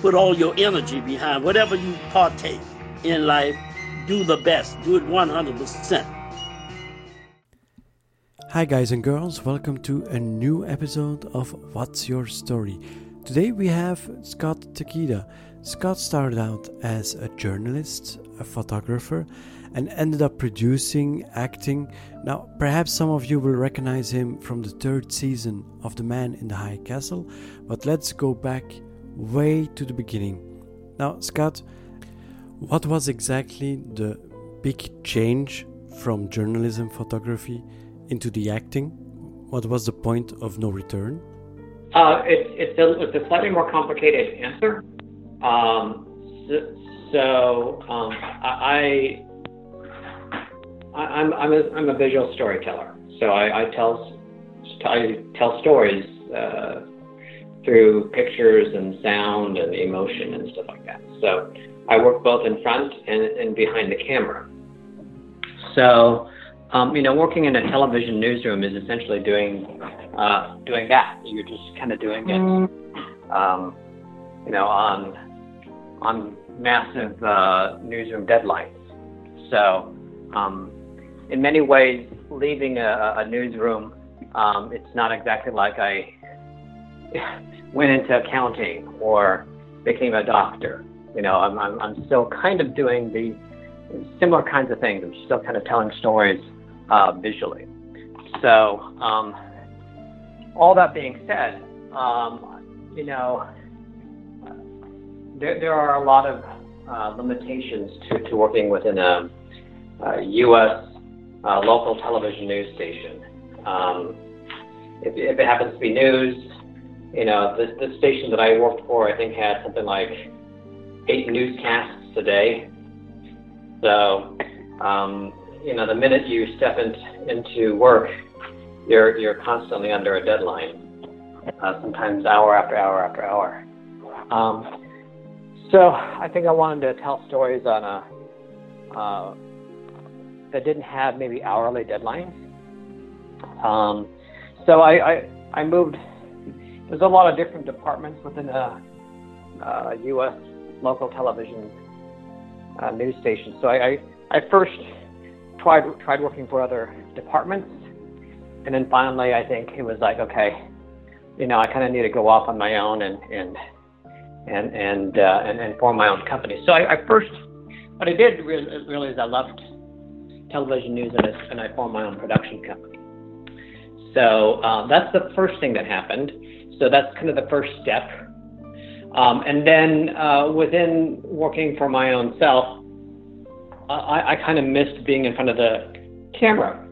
put all your energy behind whatever you partake in life. Do the best. Do it 100%. Hi, guys and girls, welcome to a new episode of What's Your Story. Today we have Scott Takeda. Scott started out as a journalist, a photographer, and ended up producing, acting. Now, perhaps some of you will recognize him from the third season of The Man in the High Castle, but let's go back way to the beginning. Now, Scott, what was exactly the big change from journalism photography into the acting? What was the point of no return? Uh, it, it's, a, it's a slightly more complicated answer. Um, so, um, I, I, am I'm, a, I'm a visual storyteller. So I, I tell I tell stories uh, through pictures and sound and emotion and stuff like that. So I work both in front and, and behind the camera. So, um, you know, working in a television newsroom is essentially doing uh, doing that. You're just kind of doing it, um, you know, on on massive uh, newsroom deadlines. So, um, in many ways, leaving a, a newsroom, um, it's not exactly like I went into accounting or became a doctor. You know, I'm, I'm, I'm still kind of doing the similar kinds of things. I'm still kind of telling stories uh, visually. So, um, all that being said, um, you know, there, there are a lot of uh, limitations to, to working within a, a U.S. Uh, local television news station. Um, if, if it happens to be news, you know, this, this station that I worked for, I think, had something like eight newscasts a day. So, um, you know, the minute you step in, into work, you're you're constantly under a deadline. Uh, sometimes hour after hour after hour. Um, so I think I wanted to tell stories on a uh, that didn't have maybe hourly deadlines. Um, so I, I I moved there's a lot of different departments within a, a U.S. local television uh, news station. So I, I, I first tried tried working for other departments, and then finally I think it was like, okay, you know, I kind of need to go off on my own and and and and uh, and, and form my own company. So I, I first, what I did really, really is I left television news and I, and I formed my own production company. So uh, that's the first thing that happened. So that's kind of the first step. Um, and then uh, within working for my own self, I, I kind of missed being in front of the camera,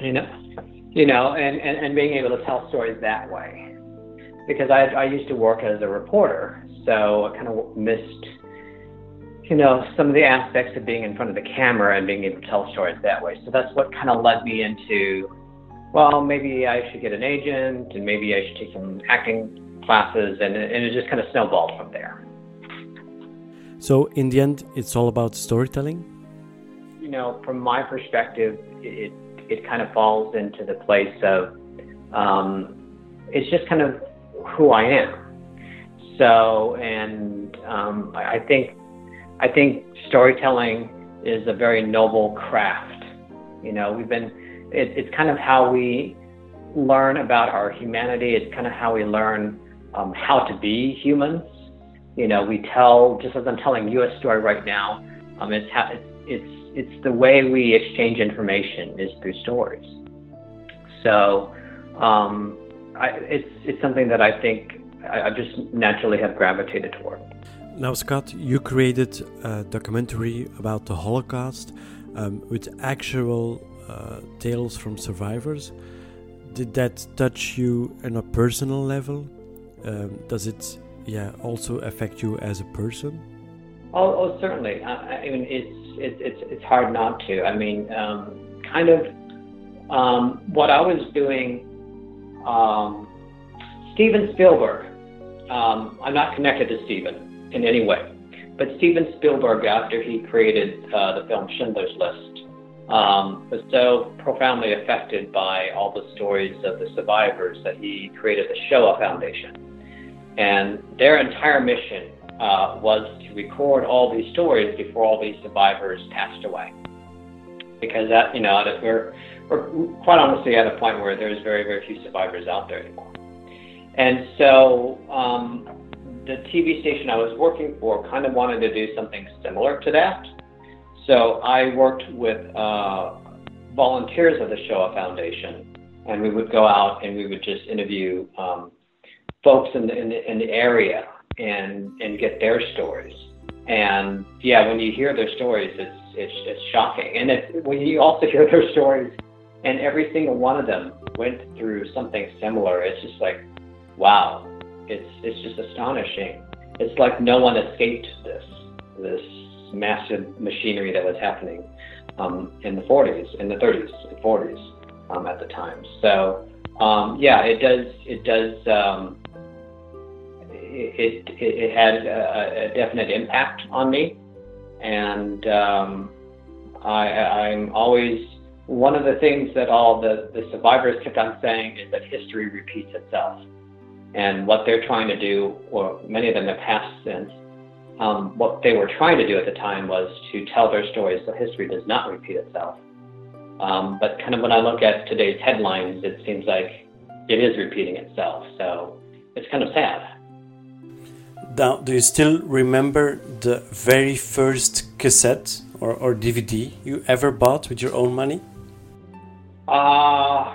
you know, you know, and, and, and being able to tell stories that way. Because I, I used to work as a reporter, so I kind of missed, you know, some of the aspects of being in front of the camera and being able to tell stories that way. So that's what kind of led me into well, maybe I should get an agent and maybe I should take some acting classes. And, and it just kind of snowballed from there. So, in the end, it's all about storytelling? You know, from my perspective, it, it kind of falls into the place of um, it's just kind of who I am. So, and um, I think I think storytelling is a very noble craft. You know, we've been it, it's kind of how we learn about our humanity. It's kind of how we learn um, how to be humans. you know, we tell just as I'm telling you a story right now. Um, it's ha- it's it's it's the way we exchange information is through stories. So, um, I, it's it's something that I think I, I just naturally have gravitated toward. Now, Scott, you created a documentary about the Holocaust um, with actual uh, tales from survivors. Did that touch you on a personal level? Um, does it, yeah, also affect you as a person? Oh, oh certainly. I, I mean, it's it, it's it's hard not to. I mean, um, kind of um, what I was doing. Um, Steven Spielberg. Um, I'm not connected to Steven in any way, but Steven Spielberg, after he created uh, the film Schindler's List, um, was so profoundly affected by all the stories of the survivors that he created the Shoah Foundation. And their entire mission uh, was to record all these stories before all these survivors passed away. Because that, you know, that we're, we're quite honestly at a point where there's very, very few survivors out there anymore. And so um, the TV station I was working for kind of wanted to do something similar to that. So I worked with uh, volunteers of the Shoah Foundation, and we would go out and we would just interview um, folks in the, in the in the area and and get their stories. And yeah, when you hear their stories, it's it's, it's shocking. And when you also hear their stories, and every single one of them went through something similar, it's just like, wow, it's it's just astonishing. It's like no one escaped this this massive machinery that was happening um, in the 40s, in the 30s, and 40s um, at the time. So um, yeah, it does it does um, it, it, it had a, a, definite impact on me, and um, I, I'm always one of the things that all the, the survivors kept on saying is that history repeats itself. And what they're trying to do, or many of them have passed since, um, what they were trying to do at the time was to tell their stories so history does not repeat itself. Um, but kind of when I look at today's headlines, it seems like it is repeating itself. So it's kind of sad. Now, do you still remember the very first cassette or, or DVD you ever bought with your own money? Uh,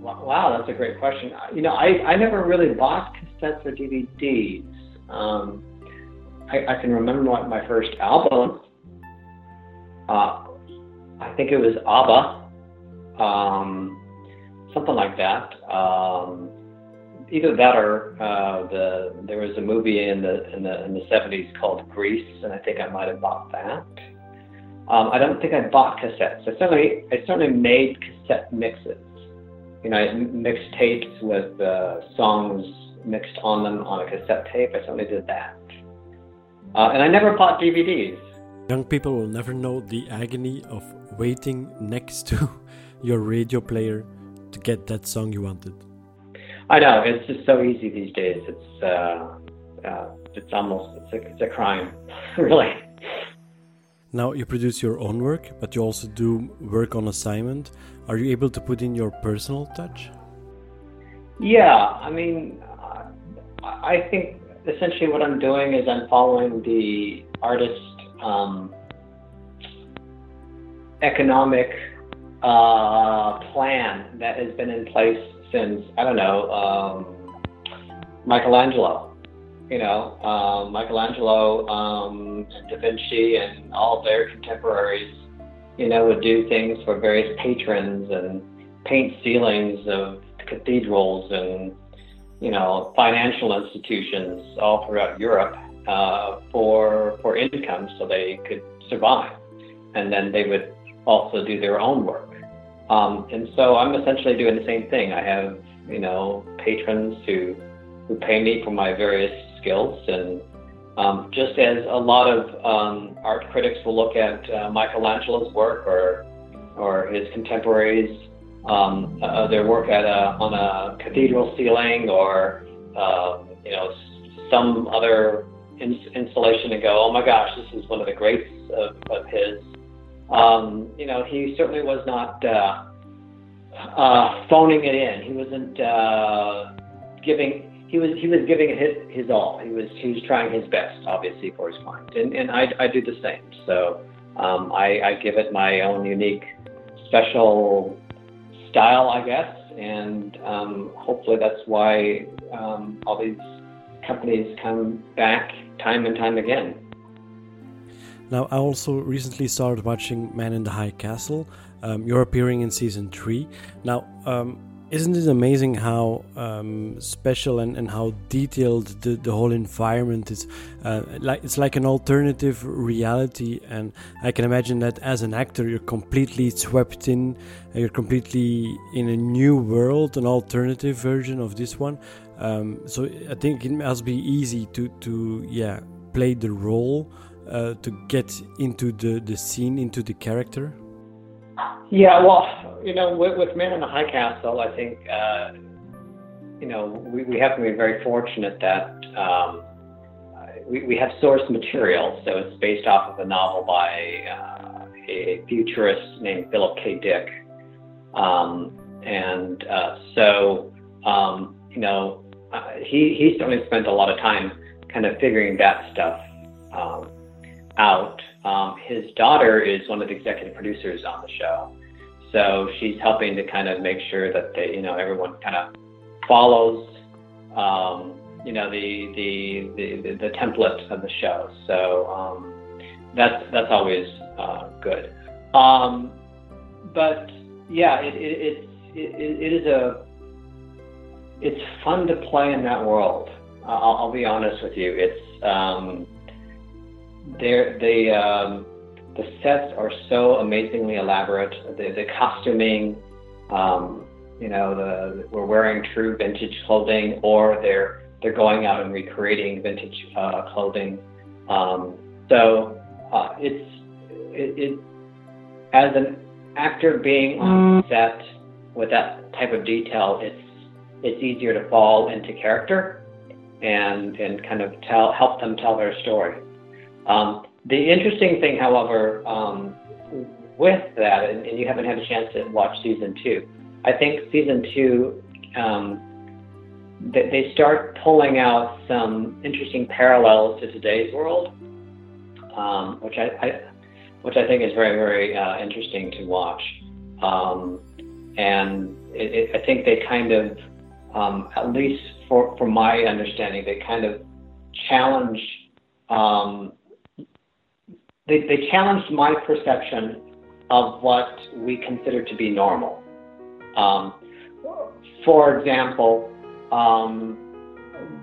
wow, that's a great question. You know, I, I never really bought cassettes or DVDs. Um, I, I can remember my, my first album. Uh, I think it was ABBA, um, something like that. Um, either that or uh, the there was a movie in the in the in the 70s called Grease, and I think I might have bought that. Um, I don't think I bought cassettes. I certainly I certainly made cassette mixes. You know, I mixed tapes with uh, songs mixed on them on a cassette tape. I certainly did that. Uh, and I never bought DVDs. Young people will never know the agony of waiting next to your radio player to get that song you wanted. I know it's just so easy these days. It's uh, uh, it's almost it's a, it's a crime, really. Now you produce your own work, but you also do work on assignment. Are you able to put in your personal touch? Yeah, I mean, I think essentially what I'm doing is I'm following the artist um, economic uh, plan that has been in place since I don't know um, Michelangelo. You know, um, Michelangelo, um, and Da Vinci, and all their contemporaries. You know, would do things for various patrons and paint ceilings of cathedrals and you know financial institutions all throughout Europe uh, for for income so they could survive, and then they would also do their own work. Um, and so I'm essentially doing the same thing. I have, you know, patrons who who pay me for my various skills, and um, just as a lot of um, art critics will look at uh, Michelangelo's work or or his contemporaries, um, uh, their work at a, on a cathedral ceiling or um, you know some other ins- installation, and go, oh my gosh, this is one of the greats of, of his um, you know, he certainly was not uh, uh, phoning it in. He wasn't uh, giving he was he was giving it his, his all. He was he was trying his best, obviously, for his client, and and I I do the same. So um, I, I give it my own unique, special style, I guess, and um, hopefully that's why um, all these companies come back time and time again. Now, I also recently started watching Man in the High Castle. Um, you're appearing in season three. Now, um, isn't it amazing how um, special and, and how detailed the, the whole environment is? Uh, like it's like an alternative reality, and I can imagine that as an actor, you're completely swept in. You're completely in a new world, an alternative version of this one. Um, so I think it must be easy to to yeah play the role, uh, to get into the the scene, into the character. Yeah, well, you know, with, with Man in the High Castle, I think, uh, you know, we, we have to be very fortunate that um, we, we have source material. So it's based off of a novel by uh, a futurist named Philip K. Dick. Um, and uh, so, um, you know, uh, he, he certainly spent a lot of time kind of figuring that stuff um, out. Um, his daughter is one of the executive producers on the show. So she's helping to kind of make sure that they, you know, everyone kind of follows, um, you know, the, the, the, the, template of the show. So um, that's, that's always uh, good. Um, but yeah, it, it, it, it is a, it's fun to play in that world. I'll, I'll be honest with you. It's, there, they, um, the sets are so amazingly elaborate. The, the costuming, um, you know, the, we're wearing true vintage clothing, or they're they're going out and recreating vintage uh, clothing. Um, so uh, it's it, it, as an actor being on set with that type of detail, it's it's easier to fall into character and and kind of tell help them tell their story. Um, the interesting thing, however, um, with that, and, and, you haven't had a chance to watch season two, I think season two, um, they, they start pulling out some interesting parallels to today's world, um, which I, I, which I think is very, very uh, interesting to watch. Um, and it, it, I think they kind of, um, at least for, from my understanding, they kind of challenge um, they, they challenged my perception of what we consider to be normal. Um, for example, um,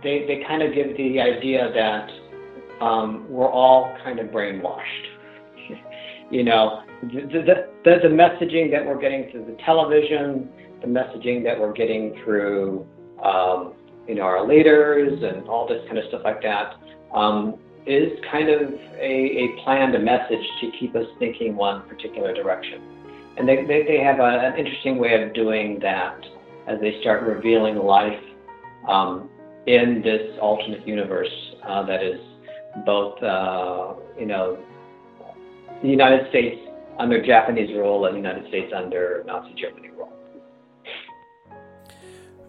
they, they kind of give the idea that um, we're all kind of brainwashed. you know, the, the, the, messaging that we're getting through the television, the messaging that we're getting through, um, you know, our leaders and all this kind of stuff like that. Is kind of a, a a message to keep us thinking one particular direction. And they, they, they have a, an interesting way of doing that as they start revealing life um, in this alternate universe uh, that is both, uh, you know, the United States under Japanese rule and the United States under Nazi Germany rule.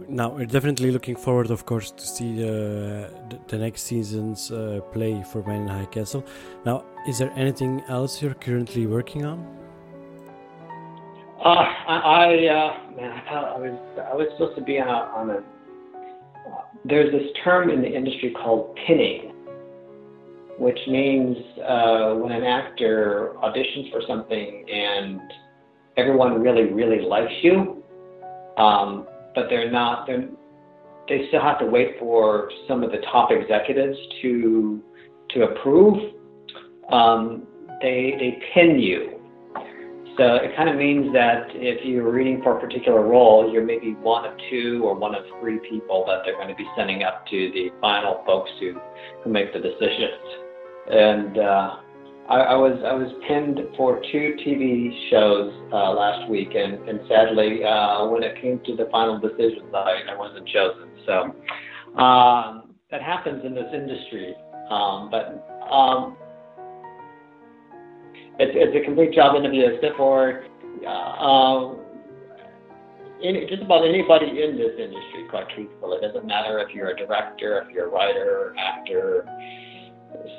Now we're definitely looking forward, of course, to see the the next season's uh, play for Man in High Castle. Now, is there anything else you're currently working on? Uh, I, I uh, man, I thought I was I was supposed to be on a, on a uh, there's this term in the industry called pinning, which means uh, when an actor auditions for something and everyone really really likes you. Um, but they're not. They're, they still have to wait for some of the top executives to to approve. Um, they they pin you. So it kind of means that if you're reading for a particular role, you're maybe one of two or one of three people that they're going to be sending up to the final folks who, who make the decisions. And uh, I, I, was I was pinned for two TV shows uh, last week, and, and sadly, uh, when it came to the final decisions, I, I wasn't chosen. So um, that happens in this industry, um, but um, it's, it's a complete job interview. Except for uh, any, just about anybody in this industry, quite truthfully. It doesn't matter if you're a director, if you're a writer, actor,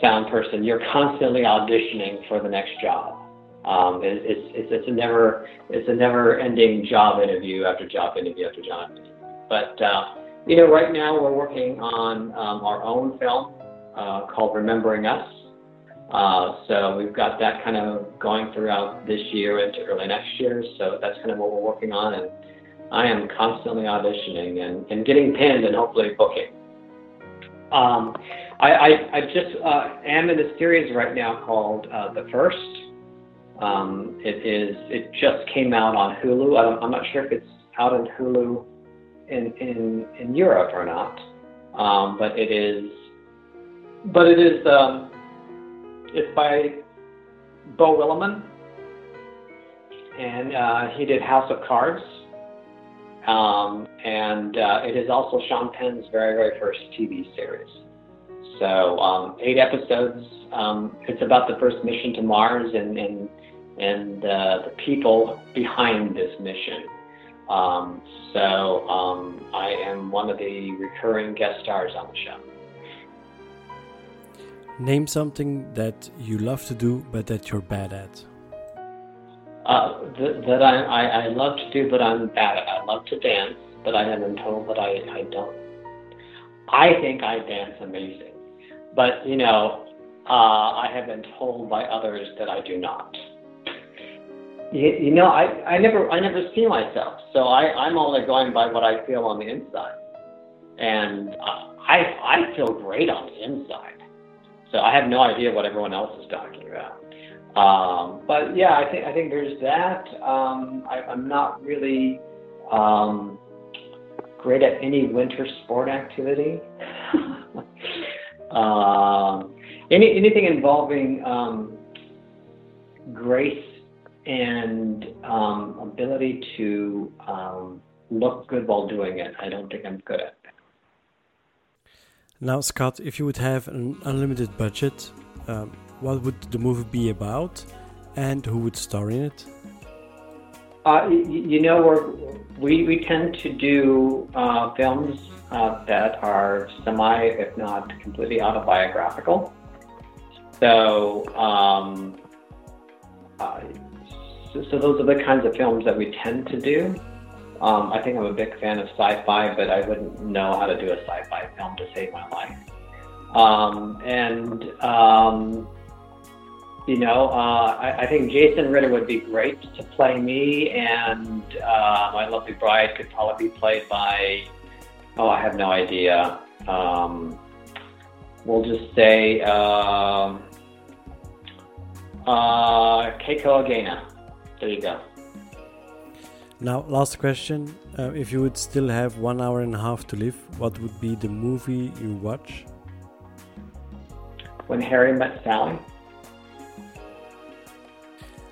sound person. You're constantly auditioning for the next job. Um, it, it's, it's it's a never it's a never ending job interview after job interview after job interview. But uh, you know, right now we're working on um, our own film uh, called Remembering Us. Uh, so we've got that kind of going throughout this year into early next year. So that's kind of what we're working on, and I am constantly auditioning and, and getting pinned and hopefully booking. Um, I, I, I, just uh, am in a series right now called uh, The First. Um, it is. It just came out on Hulu. I am not sure if it's out on Hulu in in in Europe or not, um, but it is. But it is. Um, it's by Beau Willimon, and uh, he did House of Cards. Um, and uh, it is also Sean Penn's very, very first TV series. So um, eight episodes. Um, it's about the first mission to Mars and and and uh, the people behind this mission. Um, so um, I am one of the recurring guest stars on the show. Name something that you love to do but that you're bad at. Uh, th- that I, I, I love to do but I'm bad at. I love to dance, but I have been told that I, I don't. I think I dance amazing, but you know, uh, I have been told by others that I do not. You, you know, I, I never I never see myself, so I, I'm only going by what I feel on the inside, and uh, I I feel great on the inside. So I have no idea what everyone else is talking about. Um, but yeah, I think I think there's that. Um, I, I'm not really um, great at any winter sport activity. Um, any anything involving um, grace and um, ability to um, look good while doing it. I don't think I'm good at. Now, Scott, if you would have an unlimited budget, um, what would the movie be about, and who would star in it? Uh, you, you, know, we we tend to do uh, films uh, that are semi, if not completely autobiographical. So, um, uh, so, so those are the kinds of films that we tend to do. Um, I think I'm a big fan of sci-fi, but I wouldn't know how to do a sci-fi film to save my life. Um, and um, you know, uh, I, I, think Jason Ritter would be great to play me, and uh, my lovely bride could probably be played by, oh, I have no idea. Um, we'll just say uh, uh, Keiko Agena. There you go. Now, last question. Uh, if you would still have one hour and a half to live, what would be the movie you watch? When Harry Met Sally.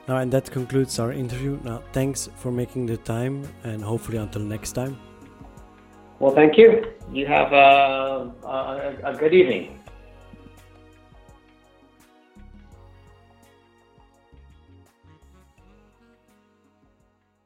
Now, and that concludes our interview. Now, thanks for making the time, and hopefully until next time. Well, thank you. You have uh, a, a, a good evening.